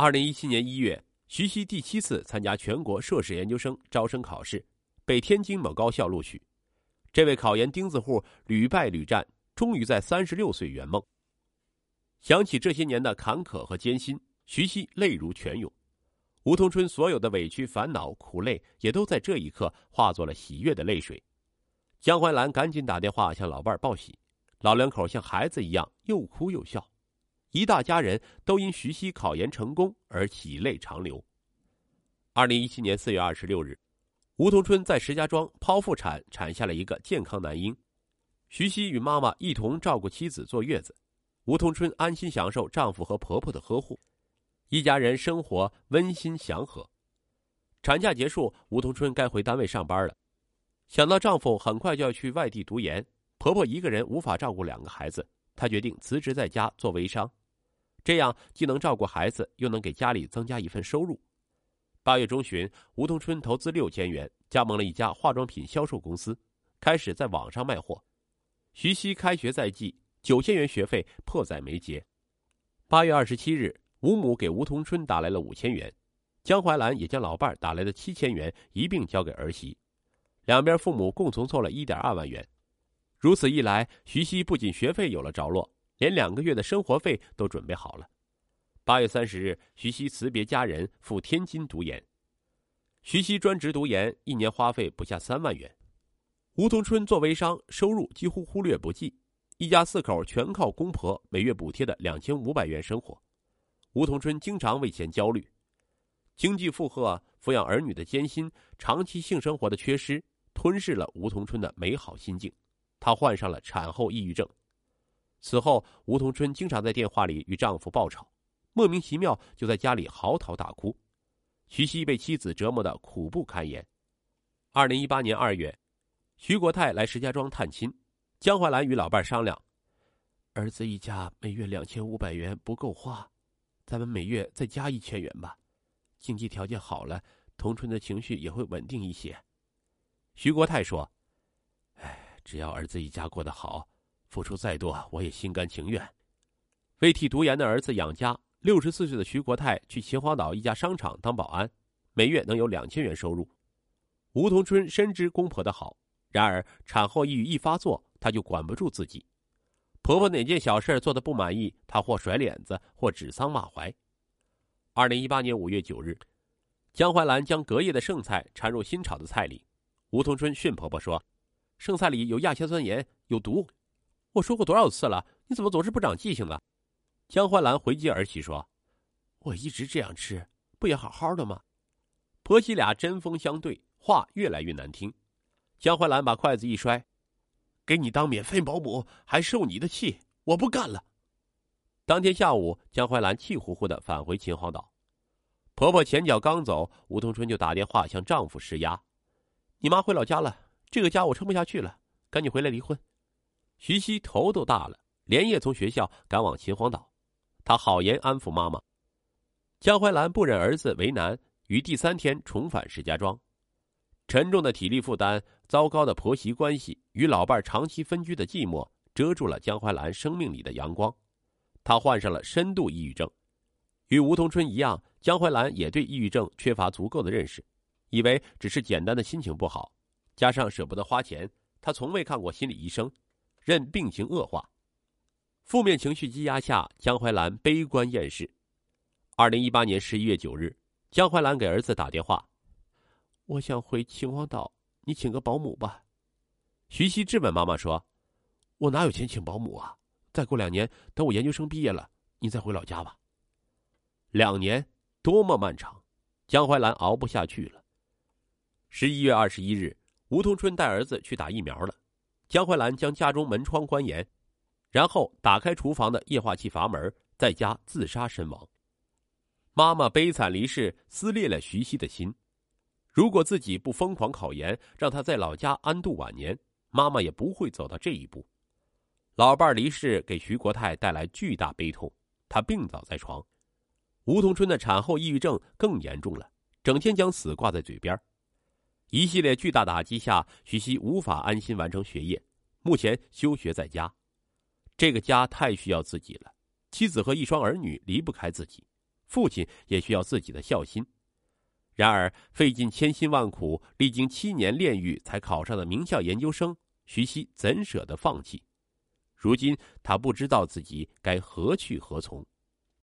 二零一七年一月，徐熙第七次参加全国硕士研究生招生考试，被天津某高校录取。这位考研钉子户屡败屡战，终于在三十六岁圆梦。想起这些年的坎坷和艰辛，徐熙泪如泉涌。吴桐春所有的委屈、烦恼、苦累，也都在这一刻化作了喜悦的泪水。江怀兰赶紧打电话向老伴报喜，老两口像孩子一样又哭又笑，一大家人都因徐熙考研成功而喜泪长流。二零一七年四月二十六日，吴桐春在石家庄剖腹产，产下了一个健康男婴。徐熙与妈妈一同照顾妻子坐月子，吴桐春安心享受丈夫和婆婆的呵护。一家人生活温馨祥和。产假结束，吴桐春该回单位上班了。想到丈夫很快就要去外地读研，婆婆一个人无法照顾两个孩子，她决定辞职在家做微商，这样既能照顾孩子，又能给家里增加一份收入。八月中旬，吴桐春投资六千元，加盟了一家化妆品销售公司，开始在网上卖货。徐熙开学在即，九千元学费迫在眉睫。八月二十七日。吴母给吴桐春打来了五千元，江怀兰也将老伴打来的七千元一并交给儿媳，两边父母共同凑了一点二万元。如此一来，徐熙不仅学费有了着落，连两个月的生活费都准备好了。八月三十日，徐熙辞别家人赴天津读研。徐熙专职读研，一年花费不下三万元。吴桐春做微商，收入几乎忽略不计，一家四口全靠公婆每月补贴的两千五百元生活。吴桐春经常为钱焦虑，经济负荷、抚养儿女的艰辛、长期性生活的缺失，吞噬了吴桐春的美好心境。她患上了产后抑郁症。此后，吴桐春经常在电话里与丈夫爆吵，莫名其妙就在家里嚎啕大哭。徐熙被妻子折磨的苦不堪言。二零一八年二月，徐国泰来石家庄探亲，江怀兰与老伴商量：儿子一家每月两千五百元不够花。咱们每月再加一千元吧，经济条件好了，童春的情绪也会稳定一些。徐国泰说：“哎，只要儿子一家过得好，付出再多我也心甘情愿。”为替读研的儿子养家，六十四岁的徐国泰去秦皇岛一家商场当保安，每月能有两千元收入。吴桐春深知公婆的好，然而产后抑郁一发作，他就管不住自己。婆婆哪件小事做的不满意，她或甩脸子，或指桑骂槐。二零一八年五月九日，江怀兰将隔夜的剩菜掺入新炒的菜里，吴桐春训婆婆说：“剩菜里有亚硝酸盐，有毒。”我说过多少次了，你怎么总是不长记性呢？江怀兰回击儿媳说：“我一直这样吃，不也好好的吗？”婆媳俩针锋相对，话越来越难听。江怀兰把筷子一摔。给你当免费保姆，还受你的气，我不干了。当天下午，江怀兰气呼呼的返回秦皇岛，婆婆前脚刚走，吴桐春就打电话向丈夫施压：“你妈回老家了，这个家我撑不下去了，赶紧回来离婚。”徐熙头都大了，连夜从学校赶往秦皇岛，他好言安抚妈妈。江怀兰不忍儿子为难，于第三天重返石家庄。沉重的体力负担、糟糕的婆媳关系与老伴长期分居的寂寞，遮住了江怀兰生命里的阳光。她患上了深度抑郁症。与吴桐春一样，江怀兰也对抑郁症缺乏足够的认识，以为只是简单的心情不好，加上舍不得花钱，她从未看过心理医生，任病情恶化。负面情绪积压下，江怀兰悲观厌世。二零一八年十一月九日，江怀兰给儿子打电话。我想回秦皇岛，你请个保姆吧。徐熙质问妈妈说：“我哪有钱请保姆啊？再过两年，等我研究生毕业了，你再回老家吧。”两年多么漫长，江怀兰熬不下去了。十一月二十一日，吴桐春带儿子去打疫苗了，江怀兰将家中门窗关严，然后打开厨房的液化气阀门，在家自杀身亡。妈妈悲惨离世，撕裂了徐熙的心。如果自己不疯狂考研，让他在老家安度晚年，妈妈也不会走到这一步。老伴离世给徐国泰带来巨大悲痛，他病倒在床。吴桐春的产后抑郁症更严重了，整天将死挂在嘴边。一系列巨大打击下，徐熙无法安心完成学业，目前休学在家。这个家太需要自己了，妻子和一双儿女离不开自己，父亲也需要自己的孝心。然而，费尽千辛万苦、历经七年炼狱才考上的名校研究生，徐熙怎舍得放弃？如今，他不知道自己该何去何从。